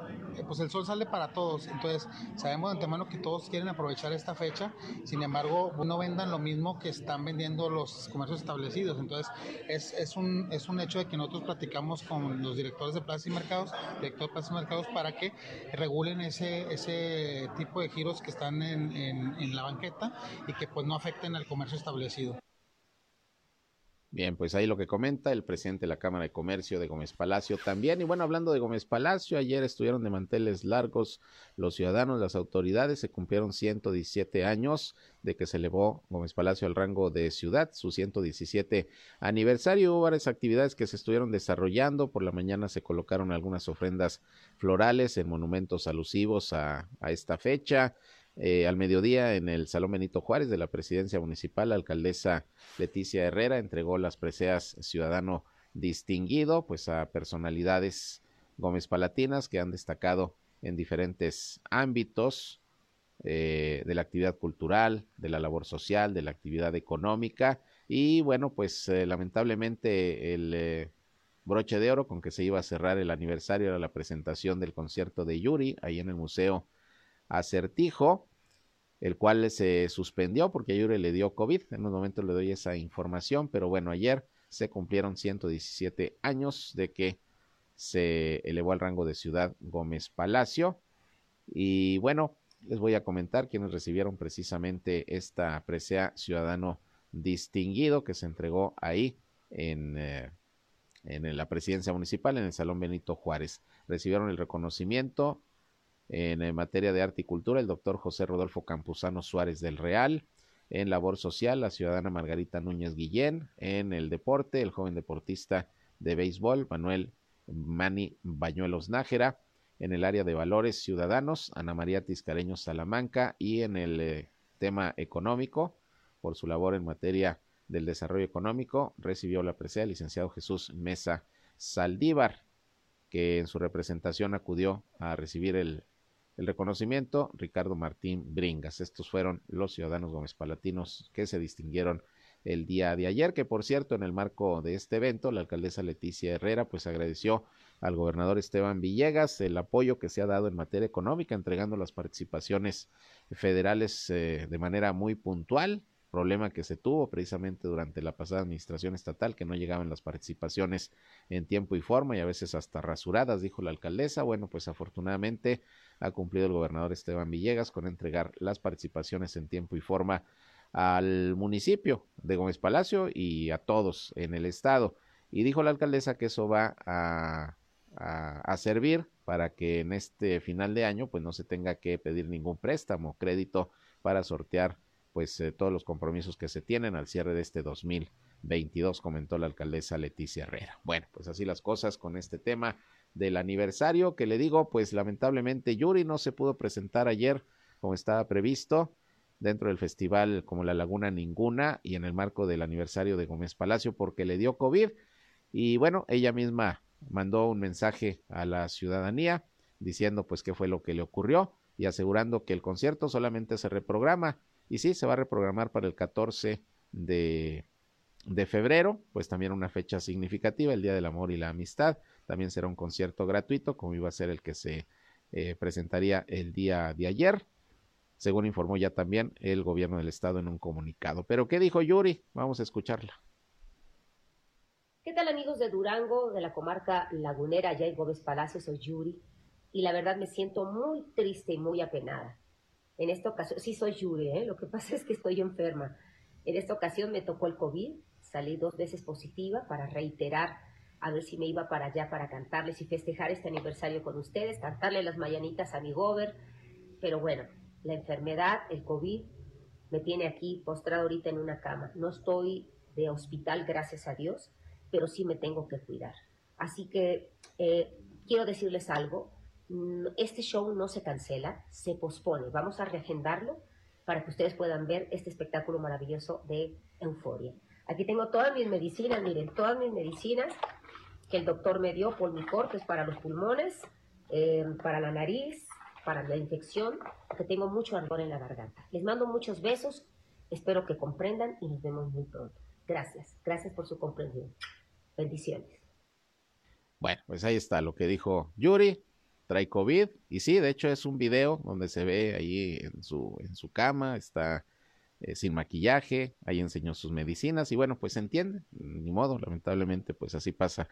pues el sol sale para todos, entonces sabemos de antemano que todos quieren aprovechar esta fecha, sin embargo no vendan lo mismo que están vendiendo los comercios establecidos, entonces es, es, un, es un hecho de que nosotros platicamos con los directores de plazas y mercados, director de plazas y mercados para que regulen ese, ese tipo de giros que están en, en, en la banqueta y que pues no afecten al comercio establecido. Bien, pues ahí lo que comenta el presidente de la Cámara de Comercio de Gómez Palacio también. Y bueno, hablando de Gómez Palacio, ayer estuvieron de manteles largos los ciudadanos, las autoridades, se cumplieron 117 años de que se elevó Gómez Palacio al rango de ciudad, su 117 aniversario. Hubo varias actividades que se estuvieron desarrollando. Por la mañana se colocaron algunas ofrendas florales en monumentos alusivos a, a esta fecha. Eh, al mediodía en el Salón Benito Juárez de la Presidencia Municipal, la alcaldesa Leticia Herrera entregó las preseas Ciudadano Distinguido pues a personalidades Gómez Palatinas que han destacado en diferentes ámbitos eh, de la actividad cultural, de la labor social, de la actividad económica y bueno pues eh, lamentablemente el broche de oro con que se iba a cerrar el aniversario era la presentación del concierto de Yuri ahí en el Museo Acertijo el cual se suspendió porque a Yuri le dio COVID. En un momento le doy esa información, pero bueno, ayer se cumplieron 117 años de que se elevó al rango de ciudad Gómez Palacio. Y bueno, les voy a comentar quienes recibieron precisamente esta presea ciudadano distinguido que se entregó ahí en, eh, en la presidencia municipal, en el Salón Benito Juárez. Recibieron el reconocimiento en, materia de arte y cultura, el doctor José Rodolfo Campuzano Suárez del Real, En labor social, la ciudadana Margarita Núñez Guillén. En el deporte, el joven deportista de béisbol, Manuel Mani Bañuelos Nájera. En el área de valores ciudadanos, Ana María Tiscareño Salamanca. Y en el eh, tema económico, por su labor en materia del desarrollo económico, recibió la presea el licenciado Jesús Mesa Saldívar, que en su representación acudió a recibir el, el reconocimiento, Ricardo Martín Bringas. Estos fueron los ciudadanos gómez palatinos que se distinguieron el día de ayer, que por cierto, en el marco de este evento, la alcaldesa Leticia Herrera pues agradeció al gobernador Esteban Villegas el apoyo que se ha dado en materia económica, entregando las participaciones federales eh, de manera muy puntual, problema que se tuvo precisamente durante la pasada administración estatal, que no llegaban las participaciones en tiempo y forma y a veces hasta rasuradas, dijo la alcaldesa. Bueno, pues afortunadamente ha cumplido el gobernador Esteban Villegas con entregar las participaciones en tiempo y forma al municipio de Gómez Palacio y a todos en el estado. Y dijo la alcaldesa que eso va a, a, servir para que en este final de año pues no se tenga que pedir ningún préstamo, crédito para sortear pues eh, todos los compromisos que se tienen al cierre de este 2022, comentó la alcaldesa Leticia Herrera. Bueno, pues así las cosas con este tema del aniversario que le digo, pues lamentablemente Yuri no se pudo presentar ayer como estaba previsto dentro del festival como La Laguna Ninguna y en el marco del aniversario de Gómez Palacio porque le dio COVID y bueno, ella misma mandó un mensaje a la ciudadanía diciendo pues qué fue lo que le ocurrió y asegurando que el concierto solamente se reprograma y sí, se va a reprogramar para el 14 de, febrero, pues también una fecha significativa, el Día del Amor y la Amistad. También será un concierto gratuito, como iba a ser el que se eh, presentaría el día de ayer, según informó ya también el gobierno del estado en un comunicado. Pero, ¿qué dijo Yuri? Vamos a escucharla. ¿Qué tal amigos de Durango, de la comarca lagunera, allá en Gómez Palacio? Soy Yuri y la verdad me siento muy triste y muy apenada. En esta ocasión, sí soy Yuri, ¿eh? lo que pasa es que estoy enferma. En esta ocasión me tocó el COVID, salí dos veces positiva para reiterar a ver si me iba para allá para cantarles y festejar este aniversario con ustedes, cantarle las mañanitas a mi gober. Pero bueno, la enfermedad, el COVID, me tiene aquí postrado ahorita en una cama. No estoy de hospital, gracias a Dios, pero sí me tengo que cuidar. Así que eh, quiero decirles algo. Mm, este show no se cancela, se pospone. Vamos a reagendarlo para que ustedes puedan ver este espectáculo maravilloso de Euforia. Aquí tengo todas mis medicinas, miren, todas mis medicinas que el doctor me dio, Polmicor, es para los pulmones, eh, para la nariz, para la infección, que tengo mucho ardor en la garganta. Les mando muchos besos, espero que comprendan y nos vemos muy pronto. Gracias, gracias por su comprensión. Bendiciones. Bueno, pues ahí está lo que dijo Yuri trae COVID. Y sí, de hecho es un video donde se ve ahí en su, en su cama, está eh, sin maquillaje, ahí enseñó sus medicinas y bueno, pues se entiende, ni modo, lamentablemente pues así pasa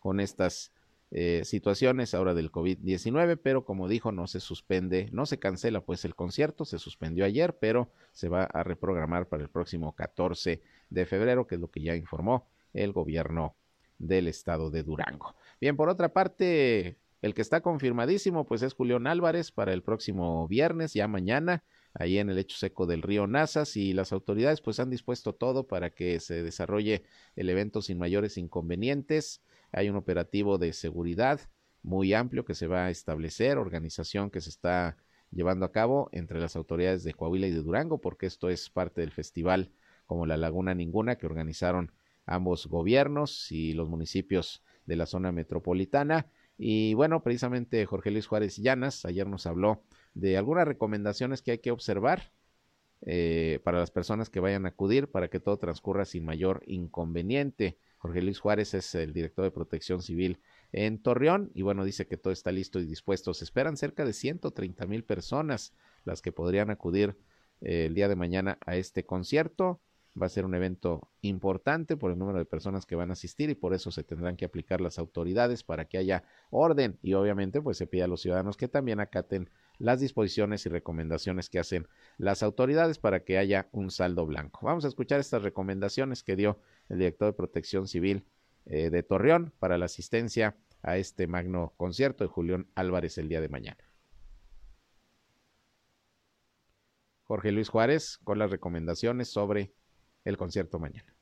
con estas eh, situaciones ahora del COVID-19, pero como dijo, no se suspende, no se cancela pues el concierto, se suspendió ayer, pero se va a reprogramar para el próximo 14 de febrero, que es lo que ya informó el gobierno del estado de Durango. Bien, por otra parte, el que está confirmadísimo, pues es Julián Álvarez para el próximo viernes, ya mañana, ahí en el hecho seco del río Nazas, y las autoridades pues han dispuesto todo para que se desarrolle el evento sin mayores inconvenientes. Hay un operativo de seguridad muy amplio que se va a establecer, organización que se está llevando a cabo entre las autoridades de Coahuila y de Durango, porque esto es parte del festival como la Laguna Ninguna que organizaron ambos gobiernos y los municipios de la zona metropolitana. Y bueno, precisamente Jorge Luis Juárez Llanas ayer nos habló de algunas recomendaciones que hay que observar eh, para las personas que vayan a acudir para que todo transcurra sin mayor inconveniente. Jorge Luis Juárez es el director de Protección Civil en Torreón y bueno, dice que todo está listo y dispuesto. Se esperan cerca de 130 mil personas las que podrían acudir eh, el día de mañana a este concierto. Va a ser un evento importante por el número de personas que van a asistir y por eso se tendrán que aplicar las autoridades para que haya orden y obviamente pues se pide a los ciudadanos que también acaten las disposiciones y recomendaciones que hacen las autoridades para que haya un saldo blanco. Vamos a escuchar estas recomendaciones que dio el director de Protección Civil eh, de Torreón para la asistencia a este magno concierto de Julián Álvarez el día de mañana. Jorge Luis Juárez, con las recomendaciones sobre el concierto mañana.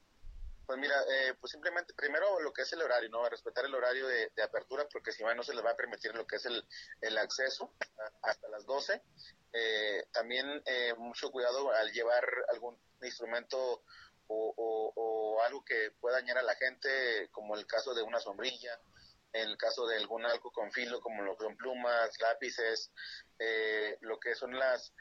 Pues mira, eh, pues simplemente primero lo que es el horario, ¿no? Respetar el horario de, apertura porque si no, no se les va a permitir lo que es el, el acceso hasta las 12. Eh, también eh, mucho cuidado al llevar algún instrumento o, o, algo que pueda dañar a la gente, como el caso de una sombrilla, en el caso de algún algo con filo, como lo que son plumas, lápices, lo que son las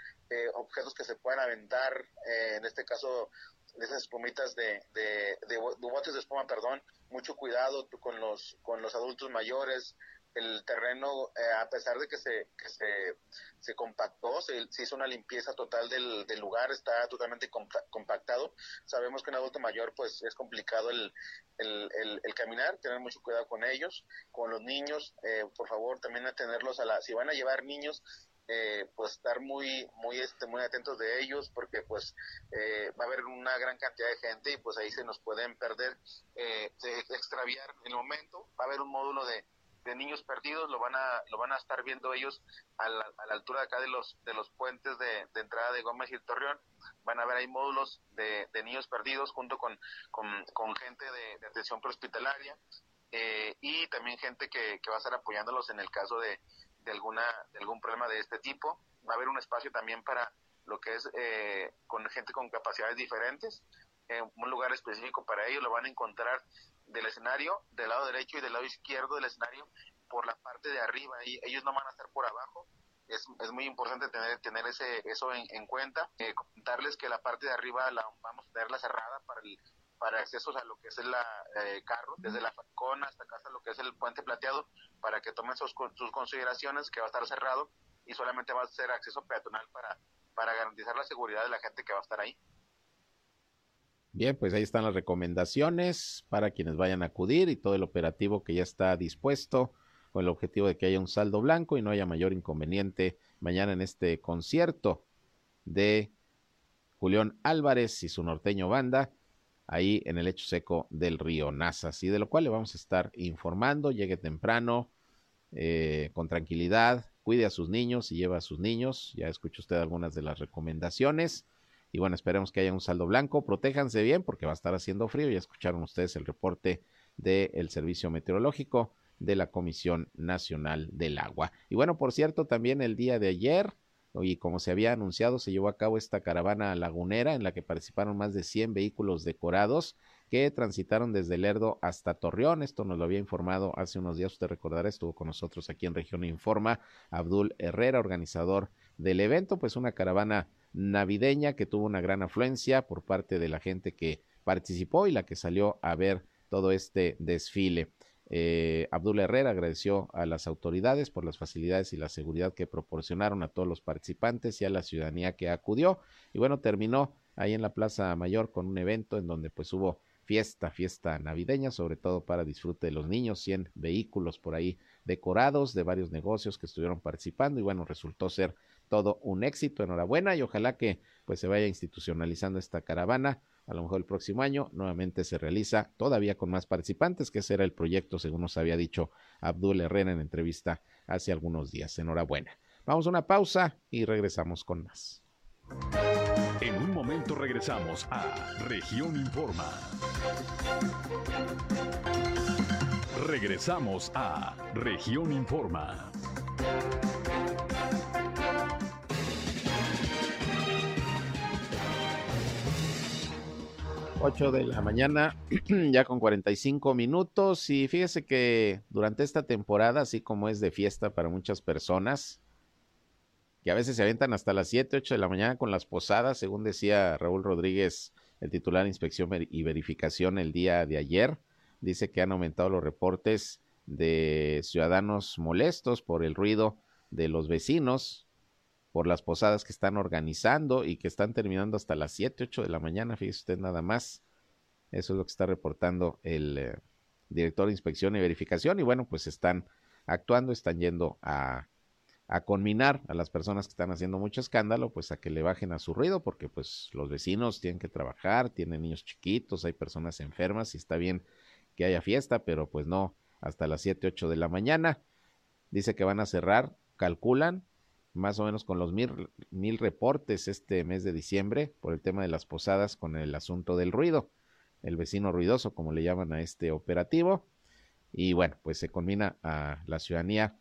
objetos que se puedan aventar, en este caso de esas espumitas de, de, de, botes de espuma, perdón, mucho cuidado con los, con los adultos mayores, el terreno, eh, a pesar de que se, que se, se compactó, se, hizo una limpieza total del, del lugar, está totalmente compactado. Sabemos que un adulto mayor, pues es complicado el, el, el, caminar, tener mucho cuidado con ellos, con los niños, eh, por favor, también atenerlos a la, si van a llevar niños, eh, pues estar muy muy este muy atentos de ellos porque pues eh, va a haber una gran cantidad de gente y pues ahí se nos pueden perder eh, extraviar en el momento. Va a haber un módulo de, de niños perdidos lo van a lo van a estar viendo ellos a la, a la altura de acá de los de los puentes de, de, entrada de Gómez y Torreón. Van a ver ahí módulos de, de niños perdidos junto con, con, con gente de, de atención prehospitalaria eh, y también gente que, que va a estar apoyándolos en el caso de, de, alguna, de algún problema de este tipo. Va a haber un espacio también para lo que es eh, con gente con capacidades diferentes, eh, un lugar específico para ellos, lo van a encontrar del escenario, del lado derecho y del lado izquierdo del escenario, por la parte de arriba, y ellos no van a estar por abajo. Es, es muy importante tener, tener ese, eso en, en cuenta. Eh, contarles que la parte de arriba la vamos a tenerla cerrada para el para accesos a lo que es el eh, carro, desde la Falcón hasta casa, lo que es el puente plateado, para que tomen sus, sus, consideraciones, que va a estar cerrado y solamente va a ser acceso peatonal para, para garantizar la seguridad de la gente que va a estar ahí. Bien, pues ahí están las recomendaciones para quienes vayan a acudir y todo el operativo que ya está dispuesto con el objetivo de que haya un saldo blanco y no haya mayor inconveniente mañana en este concierto de Julián Álvarez y su norteño banda ahí en el hecho seco del río Nazas y de lo cual le vamos a estar informando. Llegue temprano, eh, con tranquilidad, cuide a sus niños y lleva a sus niños. Ya escuchó usted algunas de las recomendaciones. Y bueno, esperemos que haya un saldo blanco. Protéjanse bien porque va a estar haciendo frío. Ya escucharon ustedes el reporte del Servicio Meteorológico de la Comisión Nacional del Agua. Y bueno, por cierto, también el día de ayer y como se había anunciado, se llevó a cabo esta caravana lagunera en la que participaron más de 100 vehículos decorados que transitaron desde Lerdo hasta Torreón. Esto nos lo había informado hace unos días, usted recordará, estuvo con nosotros aquí en Región Informa, Abdul Herrera, organizador del evento, pues una caravana navideña que tuvo una gran afluencia por parte de la gente que participó y la que salió a ver todo este desfile. Eh, Abdul Herrera agradeció a las autoridades por las facilidades y la seguridad que proporcionaron a todos los participantes y a la ciudadanía que acudió. Y bueno, terminó ahí en la Plaza Mayor con un evento en donde pues hubo fiesta, fiesta navideña, sobre todo para disfrute de los niños, 100 vehículos por ahí decorados de varios negocios que estuvieron participando y bueno, resultó ser todo un éxito, enhorabuena y ojalá que pues se vaya institucionalizando esta caravana a lo mejor el próximo año nuevamente se realiza todavía con más participantes, que ese era el proyecto, según nos había dicho Abdul Herrera en entrevista hace algunos días. Enhorabuena. Vamos a una pausa y regresamos con más. En un momento regresamos a Región Informa. Regresamos a Región Informa. 8 de la mañana, ya con 45 minutos. Y fíjese que durante esta temporada, así como es de fiesta para muchas personas, que a veces se aventan hasta las 7, 8 de la mañana con las posadas, según decía Raúl Rodríguez, el titular de inspección y verificación el día de ayer, dice que han aumentado los reportes de ciudadanos molestos por el ruido de los vecinos por las posadas que están organizando y que están terminando hasta las 7, 8 de la mañana, fíjese usted nada más. Eso es lo que está reportando el eh, director de inspección y verificación y bueno, pues están actuando, están yendo a, a conminar a las personas que están haciendo mucho escándalo, pues a que le bajen a su ruido, porque pues los vecinos tienen que trabajar, tienen niños chiquitos, hay personas enfermas y está bien que haya fiesta, pero pues no hasta las 7, 8 de la mañana. Dice que van a cerrar, calculan más o menos con los mil, mil reportes este mes de diciembre por el tema de las posadas con el asunto del ruido, el vecino ruidoso, como le llaman a este operativo. Y bueno, pues se combina a la ciudadanía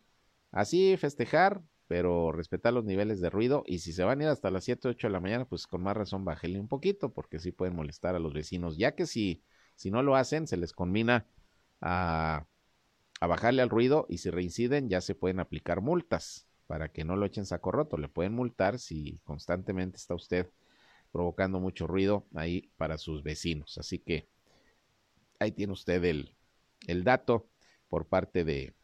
así festejar, pero respetar los niveles de ruido. Y si se van a ir hasta las 7, 8 de la mañana, pues con más razón bájele un poquito, porque sí pueden molestar a los vecinos, ya que si, si no lo hacen, se les combina a, a bajarle al ruido y si reinciden ya se pueden aplicar multas para que no lo echen saco roto. Le pueden multar si constantemente está usted provocando mucho ruido ahí para sus vecinos. Así que ahí tiene usted el, el dato por parte de,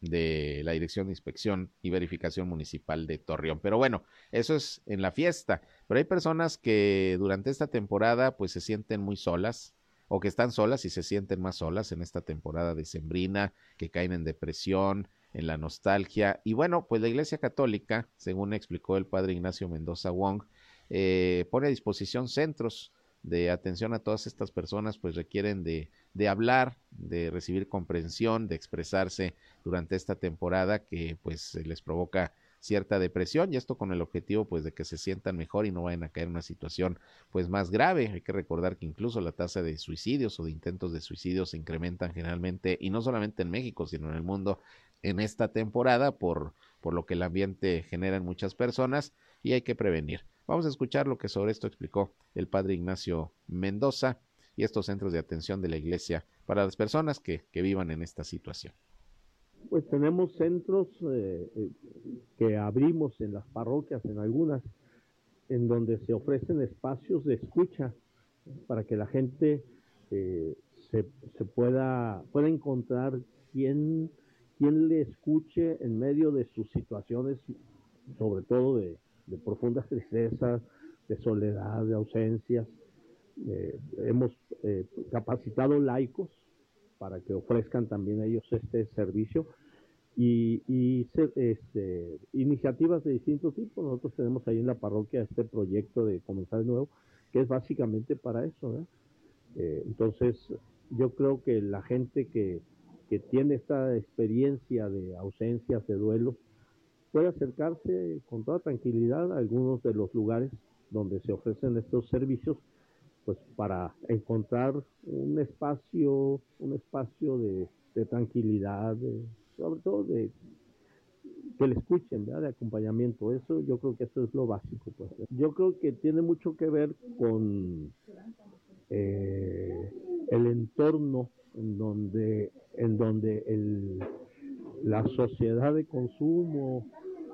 de la Dirección de Inspección y Verificación Municipal de Torreón. Pero bueno, eso es en la fiesta. Pero hay personas que durante esta temporada pues se sienten muy solas o que están solas y se sienten más solas en esta temporada de sembrina, que caen en depresión, en la nostalgia. Y bueno, pues la Iglesia Católica, según explicó el padre Ignacio Mendoza Wong, eh, pone a disposición centros de atención a todas estas personas, pues requieren de, de hablar, de recibir comprensión, de expresarse durante esta temporada que pues les provoca cierta depresión y esto con el objetivo pues de que se sientan mejor y no vayan a caer en una situación pues más grave. Hay que recordar que incluso la tasa de suicidios o de intentos de suicidio se incrementan generalmente y no solamente en México sino en el mundo en esta temporada por, por lo que el ambiente genera en muchas personas y hay que prevenir. Vamos a escuchar lo que sobre esto explicó el padre Ignacio Mendoza y estos centros de atención de la iglesia para las personas que, que vivan en esta situación. Pues tenemos centros eh, eh, que abrimos en las parroquias, en algunas, en donde se ofrecen espacios de escucha para que la gente eh, se, se, pueda, pueda encontrar quien, quien le escuche en medio de sus situaciones, sobre todo de, profundas tristezas, de soledad, de ausencias. Eh, hemos eh, capacitado laicos para que ofrezcan también ellos este servicio y, y este, iniciativas de distintos tipos. Nosotros tenemos ahí en la parroquia este proyecto de comenzar de nuevo, que es básicamente para eso. Eh, entonces, yo creo que la gente que, que tiene esta experiencia de ausencias, de duelo, puede acercarse con toda tranquilidad a algunos de los lugares donde se ofrecen estos servicios, pues para encontrar un espacio, un espacio de, tranquilidad, sobre todo de que le escuchen, de acompañamiento. Eso yo creo que eso es lo básico. Pues. Yo creo que tiene mucho que ver con eh, el entorno en donde, en donde el, la sociedad de consumo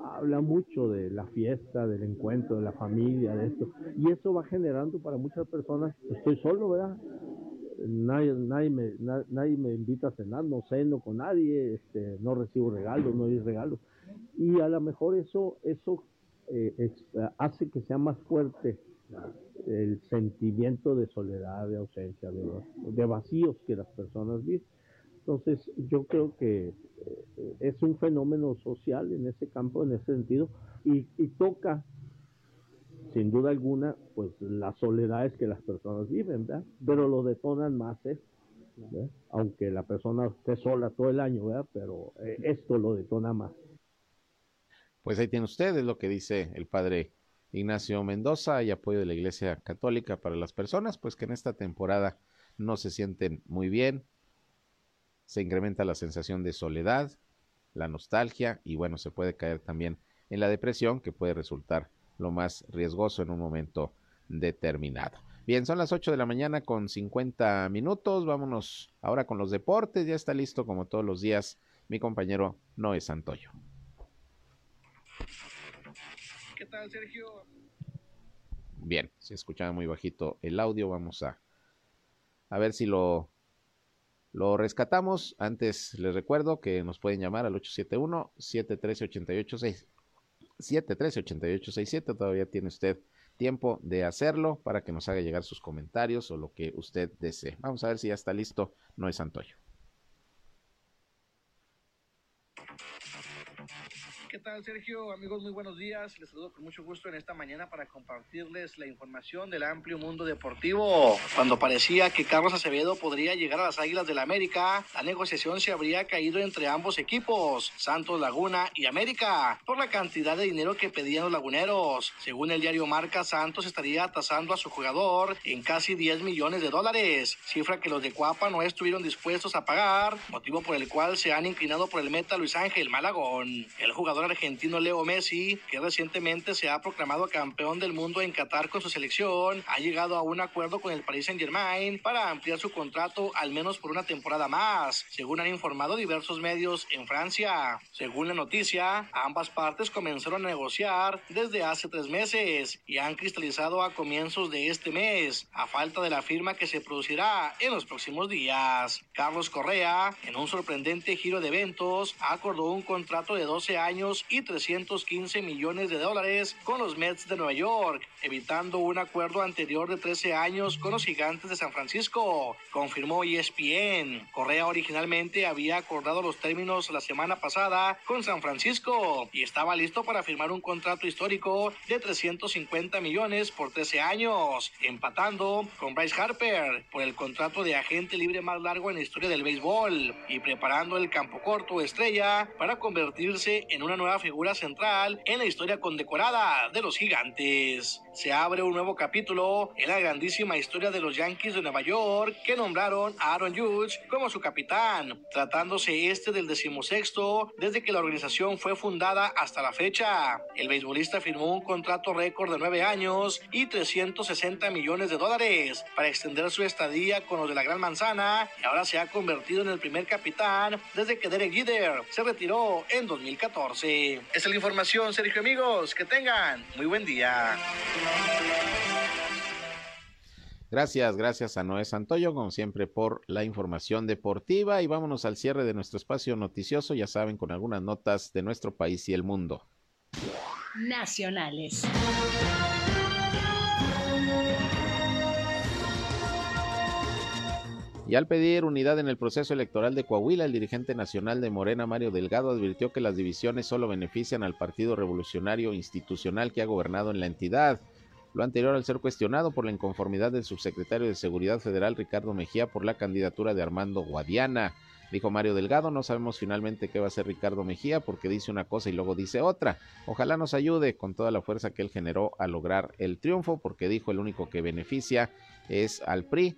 habla mucho de la fiesta, del encuentro, de la familia, de esto. Y eso va generando para muchas personas, estoy solo, ¿verdad? Nadie, nadie, me, nadie me invita a cenar, no ceno con nadie, este, no recibo regalos, no hay regalos. Y a lo mejor eso, eso eh, hace que sea más fuerte el sentimiento de soledad, de ausencia, de, vacíos que las personas viven. Entonces, yo creo que eh, es un fenómeno social en ese campo, en ese sentido, y, toca, sin duda alguna, pues las soledades que las personas viven, ¿verdad? Pero lo detonan más esto, aunque la persona esté sola todo el año, ¿verdad? Pero eh, esto lo detona más. Pues ahí tiene ustedes lo que dice el padre Ignacio Mendoza y apoyo de la Iglesia Católica para las personas, pues que en esta temporada no se sienten muy bien, se incrementa la sensación de soledad, la nostalgia y bueno, se puede caer también en la depresión que puede resultar lo más riesgoso en un momento determinado. Bien, son las 8 de la mañana con 50 minutos. Vámonos ahora con los deportes. Ya está listo como todos los días mi compañero Noé Santoyo. ¿Qué Sergio? Bien, se escuchaba muy bajito el audio. Vamos a, a ver si lo lo rescatamos. Antes les recuerdo que nos pueden llamar al 871-713-8867. 713-8867. Todavía tiene usted tiempo de hacerlo para que nos haga llegar sus comentarios o lo que usted desee. Vamos a ver si ya está listo. No es Santoyo. ¿Qué tal, Sergio? Amigos, muy buenos días. Les saludo con mucho gusto en esta mañana para compartirles la información del amplio mundo deportivo. Cuando parecía que Carlos Acevedo podría llegar a las Águilas del la América, la negociación se habría caído entre ambos equipos, Santos Laguna y América, por la cantidad de dinero que pedían los laguneros. Según el diario Marca, Santos estaría tasando a su jugador en casi 10 millones de dólares, cifra que los de Cuapa no estuvieron dispuestos a pagar, motivo por el cual se han inclinado por el meta Luis Ángel Malagón. El jugador argentino Leo Messi, que recientemente se ha proclamado campeón del mundo en Qatar con su selección, ha llegado a un acuerdo con el Paris Saint-Germain para ampliar su contrato al menos por una temporada más, según han informado diversos medios en Francia. Según la noticia, ambas partes comenzaron a negociar desde hace tres meses y han cristalizado a comienzos de este mes, a falta de la firma que se producirá en los próximos días. Carlos Correa, en un sorprendente giro de eventos, acordó un contrato de 12 años y 315 millones de dólares con los Mets de Nueva York, evitando un acuerdo anterior de 13 años con los gigantes de San Francisco, confirmó ESPN. Correa originalmente había acordado los términos la semana pasada con San Francisco y estaba listo para firmar un contrato histórico de 350 millones por 13 años, empatando con Bryce Harper por el contrato de agente libre más largo en la historia del béisbol y preparando el campo corto estrella para convertirse en una nueva figura central en la historia condecorada de los gigantes. Se abre un nuevo capítulo en la grandísima historia de los Yankees de Nueva York que nombraron a Aaron Judge como su capitán, tratándose este del decimosexto desde que la organización fue fundada hasta la fecha. El beisbolista firmó un contrato récord de nueve años y 360 millones de dólares para extender su estadía con los de la Gran Manzana y ahora se ha convertido en el primer capitán desde que Derek Jeter se retiró en 2014. Esa es la información, Sergio amigos. Que tengan muy buen día. Gracias, gracias a Noé Santoyo, como siempre, por la información deportiva. Y vámonos al cierre de nuestro espacio noticioso, ya saben, con algunas notas de nuestro país y el mundo. Nacionales. Y al pedir unidad en el proceso electoral de Coahuila, el dirigente nacional de Morena, Mario Delgado, advirtió que las divisiones solo benefician al Partido Revolucionario Institucional que ha gobernado en la entidad. Lo anterior al ser cuestionado por la inconformidad del subsecretario de Seguridad Federal, Ricardo Mejía, por la candidatura de Armando Guadiana. Dijo Mario Delgado, no sabemos finalmente qué va a hacer Ricardo Mejía porque dice una cosa y luego dice otra. Ojalá nos ayude con toda la fuerza que él generó a lograr el triunfo porque dijo el único que beneficia es al PRI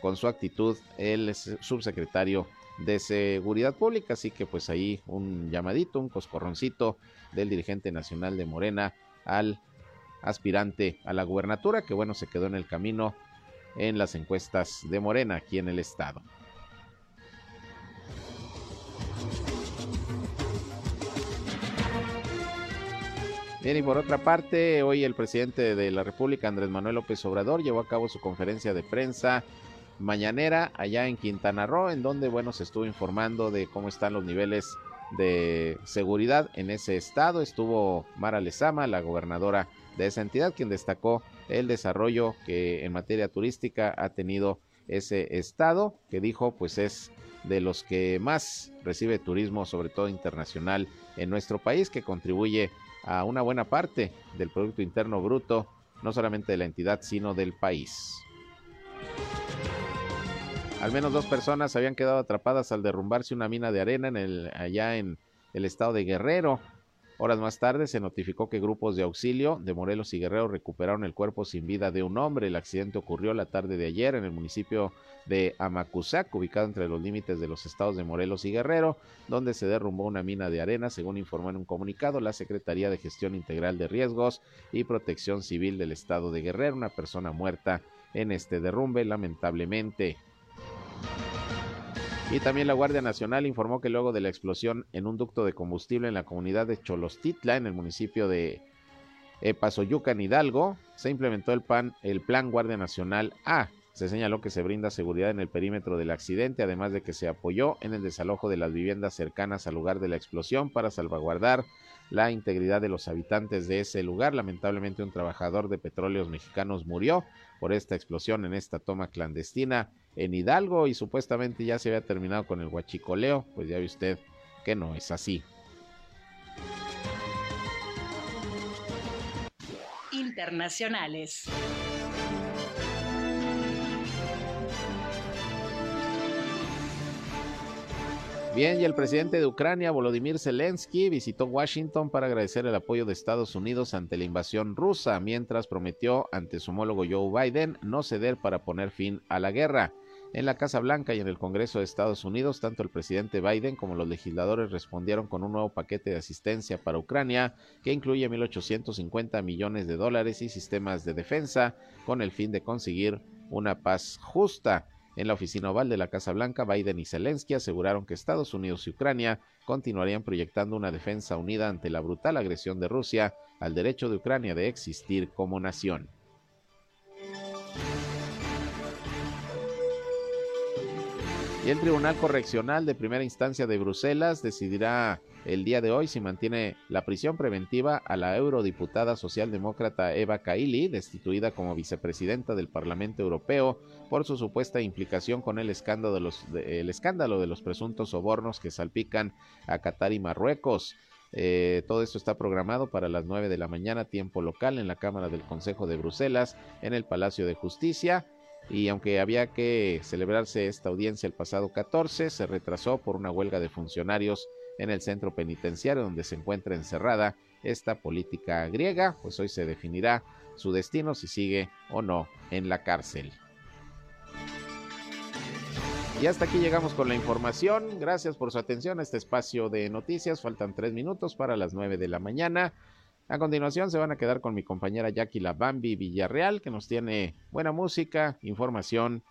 con su actitud el subsecretario de Seguridad Pública. Así que pues ahí un llamadito, un coscorroncito del dirigente nacional de Morena al aspirante a la gubernatura, que bueno, se quedó en el camino en las encuestas de Morena aquí en el estado. Bien, y por otra parte, hoy el presidente de la República, Andrés Manuel López Obrador, llevó a cabo su conferencia de prensa mañanera allá en Quintana Roo, en donde, bueno, se estuvo informando de cómo están los niveles de seguridad en ese estado. Estuvo Mara Lezama, la gobernadora de esa entidad, quien destacó el desarrollo que en materia turística ha tenido ese estado, que dijo pues es de los que más recibe turismo, sobre todo internacional, en nuestro país, que contribuye a una buena parte del Producto Interno Bruto, no solamente de la entidad, sino del país. Al menos dos personas habían quedado atrapadas al derrumbarse una mina de arena en el, allá en el estado de Guerrero. Horas más tarde se notificó que grupos de auxilio de Morelos y Guerrero recuperaron el cuerpo sin vida de un hombre. El accidente ocurrió la tarde de ayer en el municipio de Amacuzac, ubicado entre los límites de los estados de Morelos y Guerrero, donde se derrumbó una mina de arena, según informó en un comunicado la Secretaría de Gestión Integral de Riesgos y Protección Civil del estado de Guerrero. Una persona muerta en este derrumbe, lamentablemente. Y también la Guardia Nacional informó que luego de la explosión en un ducto de combustible en la comunidad de Cholostitla, en el municipio de Pasoyucan, Hidalgo, se implementó el, plan, el Plan Guardia Nacional A. Se señaló que se brinda seguridad en el perímetro del accidente, además de que se apoyó en el desalojo de las viviendas cercanas al lugar de la explosión para salvaguardar la integridad de los habitantes de ese lugar. Lamentablemente un trabajador de petróleos mexicanos murió por esta explosión en esta toma clandestina en Hidalgo y supuestamente ya se había terminado con el huachicoleo, pues ya ve usted que no es así. Internacionales. Bien, y el presidente de Ucrania, Volodymyr Zelensky, visitó Washington para agradecer el apoyo de Estados Unidos ante la invasión rusa, mientras prometió ante su homólogo Joe Biden no ceder para poner fin a la guerra. En la Casa Blanca y en el Congreso de Estados Unidos, tanto el presidente Biden como los legisladores respondieron con un nuevo paquete de asistencia para Ucrania que incluye 1.850 millones de dólares y sistemas de defensa con el fin de conseguir una paz justa. En la oficina oval de la Casa Blanca, Biden y Zelensky aseguraron que Estados Unidos y Ucrania continuarían proyectando una defensa unida ante la brutal agresión de Rusia al derecho de Ucrania de existir como nación. Y el Tribunal Correccional de Primera Instancia de Bruselas decidirá el día de hoy si mantiene la prisión preventiva a la eurodiputada socialdemócrata Eva Kaili, destituida como vicepresidenta del Parlamento Europeo por su supuesta implicación con el escándalo de los, el escándalo de los presuntos sobornos que salpican a Qatar y Marruecos. Eh, todo esto está programado para las 9 de la mañana, tiempo local, en la Cámara del Consejo de Bruselas, en el Palacio de Justicia y aunque había que celebrarse esta audiencia el pasado 14, se retrasó por una huelga de funcionarios en el centro penitenciario donde se encuentra encerrada esta política griega, pues hoy se definirá su destino si sigue o no en la cárcel. Y hasta aquí llegamos con la información. Gracias por su atención a este espacio de noticias. Faltan tres minutos para las nueve de la mañana. A continuación se van a quedar con mi compañera Jackie La Bambi Villarreal, que nos tiene buena música, información,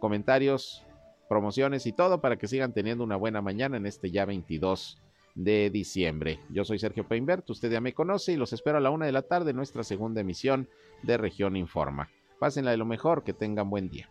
comentarios, promociones y todo para que sigan teniendo una buena mañana en este ya 22 de diciembre. Yo soy Sergio Peinbert, usted ya me conoce y los espero a la una de la tarde en nuestra segunda emisión de Región Informa. Pásenla de lo mejor, que tengan buen día.